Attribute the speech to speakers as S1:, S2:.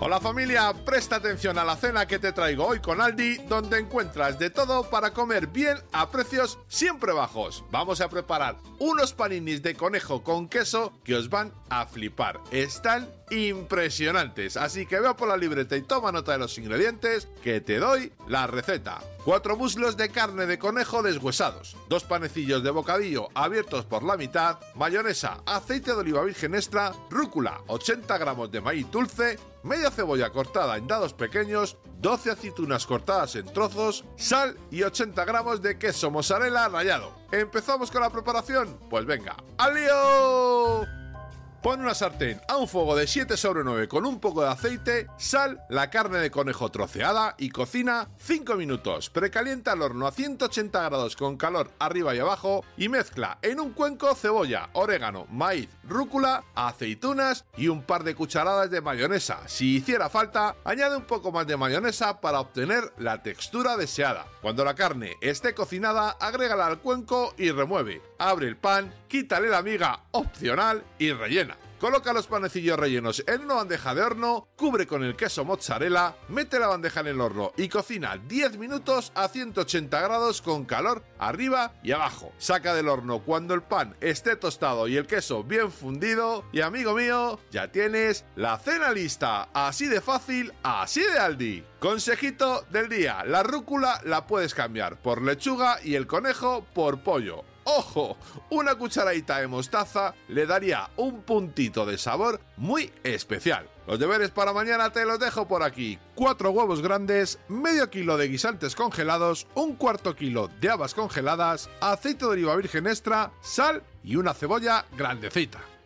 S1: Hola familia, presta atención a la cena que te traigo hoy con Aldi, donde encuentras de todo para comer bien a precios siempre bajos. Vamos a preparar unos paninis de conejo con queso que os van a flipar. Están impresionantes, así que veo por la libreta y toma nota de los ingredientes que te doy la receta. 4 muslos de carne de conejo deshuesados, dos panecillos de bocadillo abiertos por la mitad, mayonesa, aceite de oliva virgen extra, rúcula, 80 gramos de maíz dulce, media cebolla cortada en dados pequeños, 12 aceitunas cortadas en trozos, sal y 80 gramos de queso mozzarella rallado. ¿Empezamos con la preparación? Pues venga, ¡al lío! Pon una sartén a un fuego de 7 sobre 9 con un poco de aceite, sal, la carne de conejo troceada y cocina 5 minutos. Precalienta el horno a 180 grados con calor arriba y abajo y mezcla en un cuenco cebolla, orégano, maíz, rúcula, aceitunas y un par de cucharadas de mayonesa. Si hiciera falta, añade un poco más de mayonesa para obtener la textura deseada. Cuando la carne esté cocinada, agrégala al cuenco y remueve. Abre el pan, quítale la miga opcional y rellena. Coloca los panecillos rellenos en una bandeja de horno, cubre con el queso mozzarella, mete la bandeja en el horno y cocina 10 minutos a 180 grados con calor arriba y abajo. Saca del horno cuando el pan esté tostado y el queso bien fundido y amigo mío, ya tienes la cena lista. Así de fácil, así de Aldi. Consejito del día, la rúcula la puedes cambiar por lechuga y el conejo por pollo. ¡Ojo! Una cucharadita de mostaza le daría un puntito de sabor muy especial. Los deberes para mañana te los dejo por aquí. Cuatro huevos grandes, medio kilo de guisantes congelados, un cuarto kilo de habas congeladas, aceite de oliva virgen extra, sal y una cebolla grandecita.